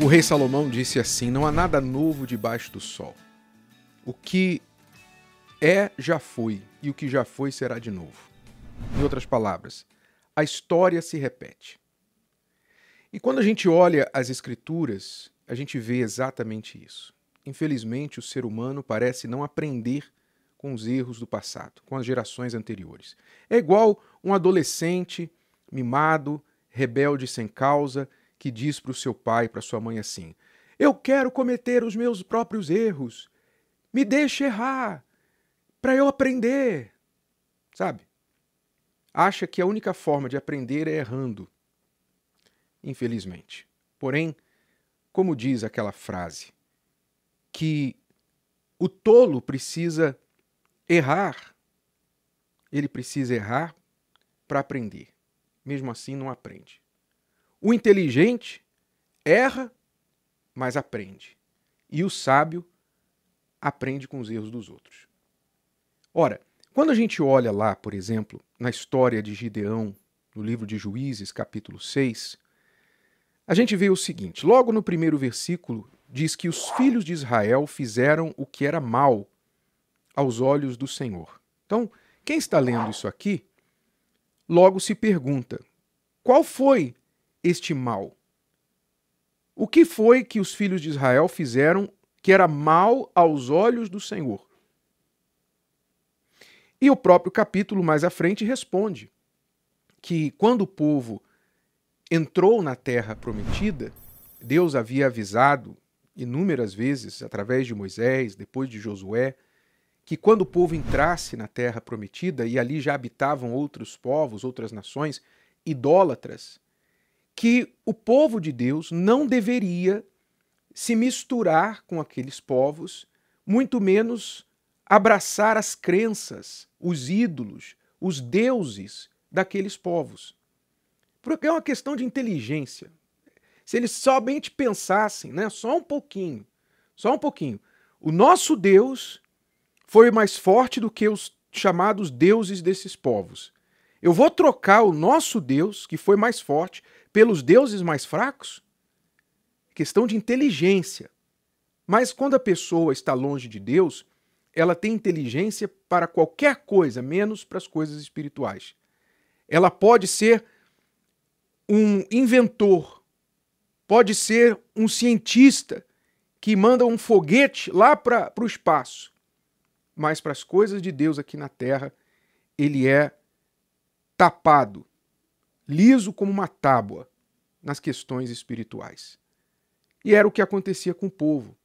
O rei Salomão disse assim: Não há nada novo debaixo do sol. O que é, já foi, e o que já foi será de novo. Em outras palavras, a história se repete. E quando a gente olha as Escrituras, a gente vê exatamente isso. Infelizmente, o ser humano parece não aprender com os erros do passado, com as gerações anteriores. É igual um adolescente mimado, rebelde sem causa, que diz para o seu pai para sua mãe assim: Eu quero cometer os meus próprios erros. Me deixe errar para eu aprender. Sabe? Acha que a única forma de aprender é errando. Infelizmente. Porém, como diz aquela frase, que o tolo precisa errar, ele precisa errar para aprender. Mesmo assim, não aprende. O inteligente erra, mas aprende. E o sábio aprende com os erros dos outros. Ora, quando a gente olha lá, por exemplo, na história de Gideão, no livro de Juízes, capítulo 6, a gente vê o seguinte: logo no primeiro versículo, diz que os filhos de Israel fizeram o que era mal aos olhos do Senhor. Então, quem está lendo isso aqui, logo se pergunta: qual foi este mal? O que foi que os filhos de Israel fizeram que era mal aos olhos do Senhor? E o próprio capítulo mais à frente responde que quando o povo entrou na terra prometida, Deus havia avisado inúmeras vezes, através de Moisés, depois de Josué, que quando o povo entrasse na terra prometida, e ali já habitavam outros povos, outras nações idólatras, que o povo de Deus não deveria se misturar com aqueles povos, muito menos abraçar as crenças, os ídolos, os deuses daqueles povos. Porque é uma questão de inteligência. Se eles somente pensassem, né, só um pouquinho, só um pouquinho, o nosso Deus foi mais forte do que os chamados deuses desses povos. Eu vou trocar o nosso Deus, que foi mais forte, pelos deuses mais fracos? Questão de inteligência. Mas quando a pessoa está longe de Deus, ela tem inteligência para qualquer coisa, menos para as coisas espirituais. Ela pode ser um inventor, pode ser um cientista que manda um foguete lá para o espaço, mas para as coisas de Deus aqui na Terra, ele é tapado, liso como uma tábua nas questões espirituais. E era o que acontecia com o povo.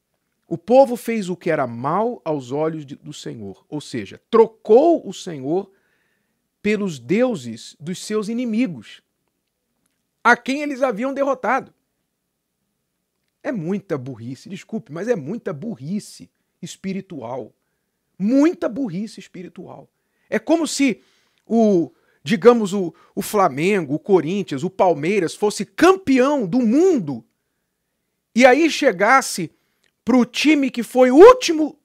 O povo fez o que era mal aos olhos de, do Senhor, ou seja, trocou o Senhor pelos deuses dos seus inimigos, a quem eles haviam derrotado. É muita burrice, desculpe, mas é muita burrice espiritual. Muita burrice espiritual. É como se o, digamos, o, o Flamengo, o Corinthians, o Palmeiras fosse campeão do mundo e aí chegasse para o time que foi último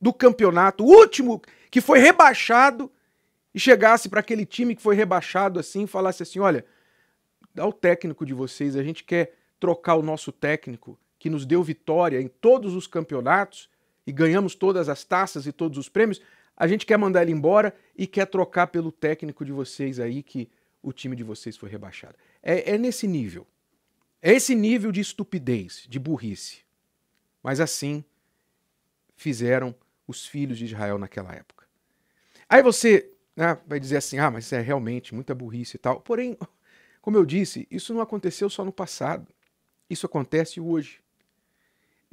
do campeonato, último que foi rebaixado, e chegasse para aquele time que foi rebaixado assim e falasse assim: olha, dá o técnico de vocês, a gente quer trocar o nosso técnico que nos deu vitória em todos os campeonatos e ganhamos todas as taças e todos os prêmios, a gente quer mandar ele embora e quer trocar pelo técnico de vocês aí que o time de vocês foi rebaixado. É, é nesse nível. É esse nível de estupidez, de burrice. Mas assim fizeram os filhos de Israel naquela época. Aí você né, vai dizer assim: ah, mas é realmente muita burrice e tal. Porém, como eu disse, isso não aconteceu só no passado. Isso acontece hoje.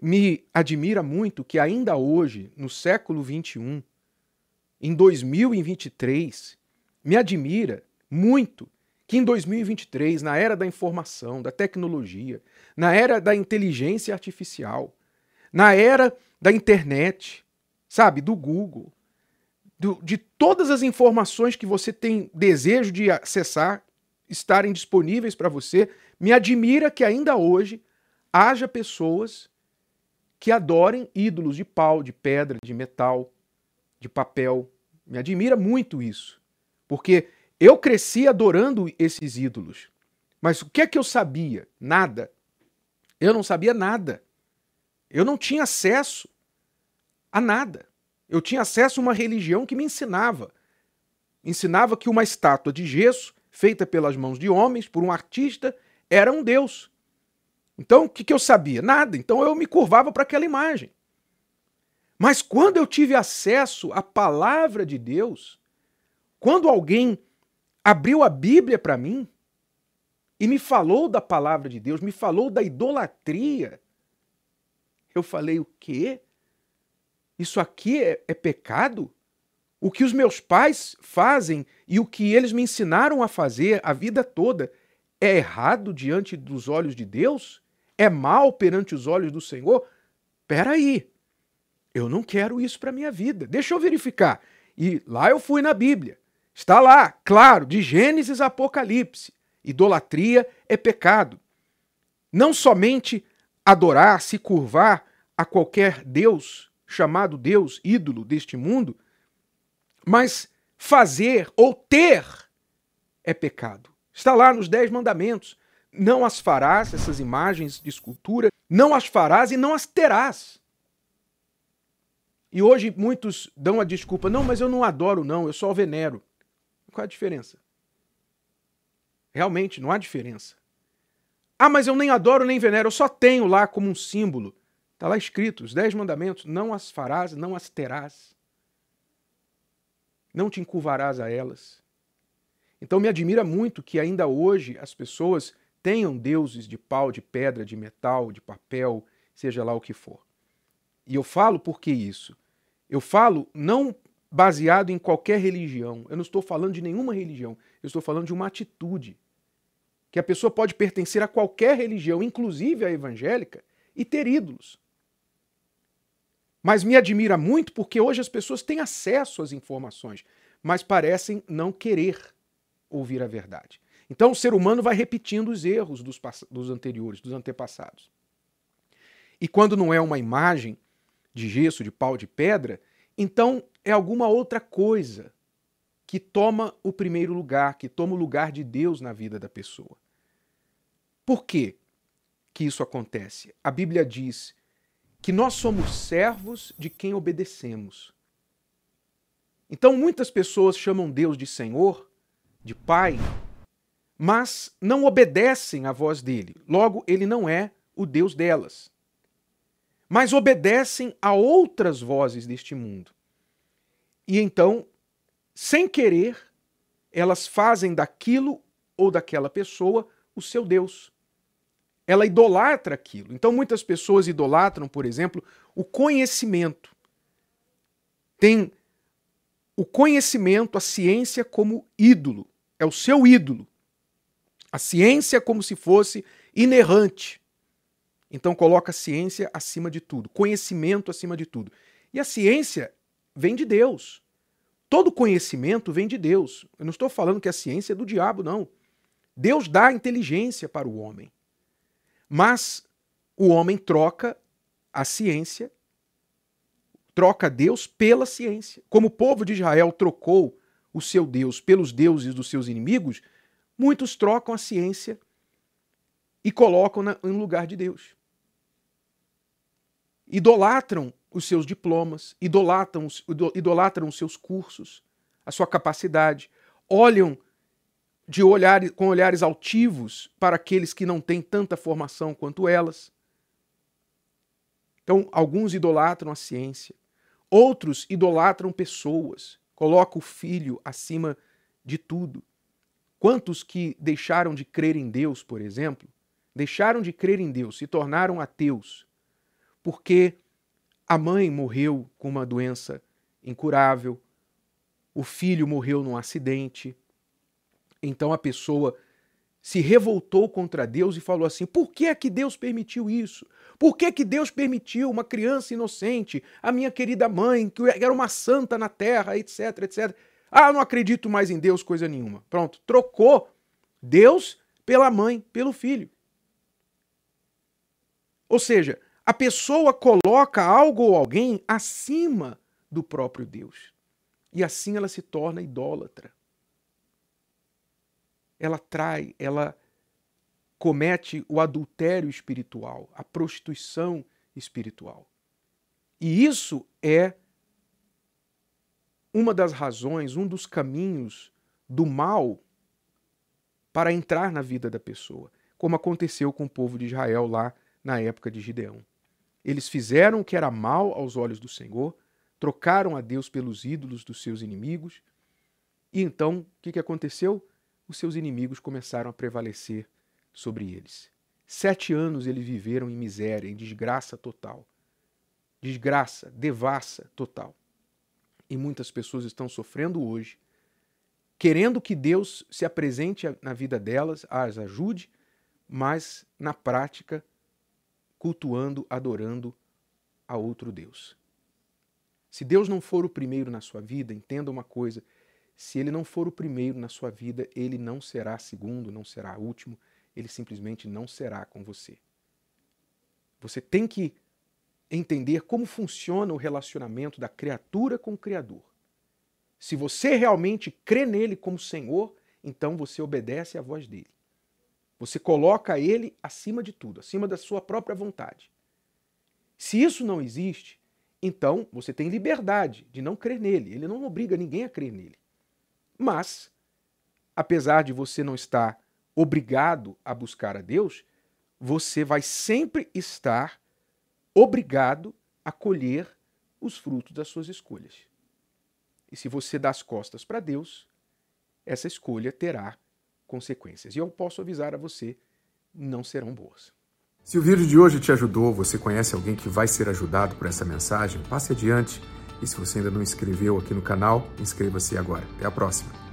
Me admira muito que ainda hoje, no século 21, em 2023, me admira muito que em 2023, na era da informação, da tecnologia, na era da inteligência artificial, na era da internet, sabe, do Google, do, de todas as informações que você tem desejo de acessar estarem disponíveis para você, me admira que ainda hoje haja pessoas que adorem ídolos de pau, de pedra, de metal, de papel. Me admira muito isso, porque eu cresci adorando esses ídolos. Mas o que é que eu sabia? Nada. Eu não sabia nada. Eu não tinha acesso a nada. Eu tinha acesso a uma religião que me ensinava. Ensinava que uma estátua de gesso, feita pelas mãos de homens, por um artista, era um deus. Então, o que, que eu sabia? Nada. Então eu me curvava para aquela imagem. Mas quando eu tive acesso à palavra de Deus, quando alguém abriu a Bíblia para mim e me falou da palavra de Deus, me falou da idolatria, eu falei: o quê? Isso aqui é, é pecado? O que os meus pais fazem e o que eles me ensinaram a fazer a vida toda é errado diante dos olhos de Deus? É mal perante os olhos do Senhor? Peraí, eu não quero isso para minha vida. Deixa eu verificar. E lá eu fui na Bíblia. Está lá, claro, de Gênesis a Apocalipse. Idolatria é pecado. Não somente adorar, se curvar a qualquer Deus, chamado Deus, ídolo deste mundo, mas fazer ou ter é pecado. Está lá nos Dez Mandamentos. Não as farás, essas imagens de escultura, não as farás e não as terás. E hoje muitos dão a desculpa, não, mas eu não adoro, não, eu só venero. Qual a diferença? Realmente, não há diferença. Ah, mas eu nem adoro nem venero, eu só tenho lá como um símbolo. Está lá escrito, os dez mandamentos, não as farás, não as terás. Não te encurvarás a elas. Então me admira muito que ainda hoje as pessoas tenham deuses de pau, de pedra, de metal, de papel, seja lá o que for. E eu falo por que isso? Eu falo não baseado em qualquer religião. Eu não estou falando de nenhuma religião. Eu estou falando de uma atitude. Que a pessoa pode pertencer a qualquer religião, inclusive a evangélica, e ter ídolos. Mas me admira muito porque hoje as pessoas têm acesso às informações, mas parecem não querer ouvir a verdade. Então o ser humano vai repetindo os erros dos, dos anteriores, dos antepassados. E quando não é uma imagem de gesso, de pau, de pedra, então é alguma outra coisa que toma o primeiro lugar, que toma o lugar de Deus na vida da pessoa. Por quê que isso acontece? A Bíblia diz que nós somos servos de quem obedecemos. Então muitas pessoas chamam Deus de Senhor, de Pai, mas não obedecem à voz dele. Logo, ele não é o Deus delas. Mas obedecem a outras vozes deste mundo. E então, sem querer, elas fazem daquilo ou daquela pessoa o seu Deus. Ela idolatra aquilo. Então, muitas pessoas idolatram, por exemplo, o conhecimento. Tem o conhecimento, a ciência como ídolo. É o seu ídolo. A ciência como se fosse inerrante. Então coloca a ciência acima de tudo, conhecimento acima de tudo. E a ciência vem de Deus. Todo conhecimento vem de Deus. Eu não estou falando que a ciência é do diabo, não. Deus dá inteligência para o homem. Mas o homem troca a ciência, troca Deus pela ciência. Como o povo de Israel trocou o seu Deus pelos deuses dos seus inimigos, muitos trocam a ciência e colocam na, em lugar de Deus. Idolatram os seus diplomas, idolatram, idolatram os seus cursos, a sua capacidade, olham de olhar, com olhares altivos para aqueles que não têm tanta formação quanto elas. Então, alguns idolatram a ciência, outros idolatram pessoas, colocam o filho acima de tudo. Quantos que deixaram de crer em Deus, por exemplo, deixaram de crer em Deus, se tornaram ateus, porque a mãe morreu com uma doença incurável, o filho morreu num acidente. Então a pessoa se revoltou contra Deus e falou assim: por que é que Deus permitiu isso? Por que, é que Deus permitiu uma criança inocente, a minha querida mãe, que era uma santa na terra, etc, etc. Ah, não acredito mais em Deus, coisa nenhuma. Pronto, trocou Deus pela mãe, pelo filho. Ou seja, a pessoa coloca algo ou alguém acima do próprio Deus. E assim ela se torna idólatra. Ela trai, ela comete o adultério espiritual, a prostituição espiritual. E isso é uma das razões, um dos caminhos do mal para entrar na vida da pessoa, como aconteceu com o povo de Israel lá na época de Gideão. Eles fizeram o que era mal aos olhos do Senhor, trocaram a Deus pelos ídolos dos seus inimigos, e então o que, aconteceu? Os seus inimigos começaram a prevalecer sobre eles. Sete anos eles viveram em miséria, em desgraça total. Desgraça, devassa total. E muitas pessoas estão sofrendo hoje, querendo que Deus se apresente na vida delas, as ajude, mas na prática cultuando, adorando a outro Deus. Se Deus não for o primeiro na sua vida, entenda uma coisa: se ele não for o primeiro na sua vida, ele não será segundo, não será último, ele simplesmente não será com você. Você tem que entender como funciona o relacionamento da criatura com o Criador. Se você realmente crê nele como Senhor, então você obedece à voz dele. Você coloca ele acima de tudo, acima da sua própria vontade. Se isso não existe, então você tem liberdade de não crer nele. Ele não obriga ninguém a crer nele. Mas, apesar de você não estar obrigado a buscar a Deus, você vai sempre estar obrigado a colher os frutos das suas escolhas. E se você dá as costas para Deus, essa escolha terá consequências. E eu posso avisar a você, não serão boas. Se o vídeo de hoje te ajudou, você conhece alguém que vai ser ajudado por essa mensagem, passe adiante. E se você ainda não inscreveu aqui no canal, inscreva-se agora. Até a próxima.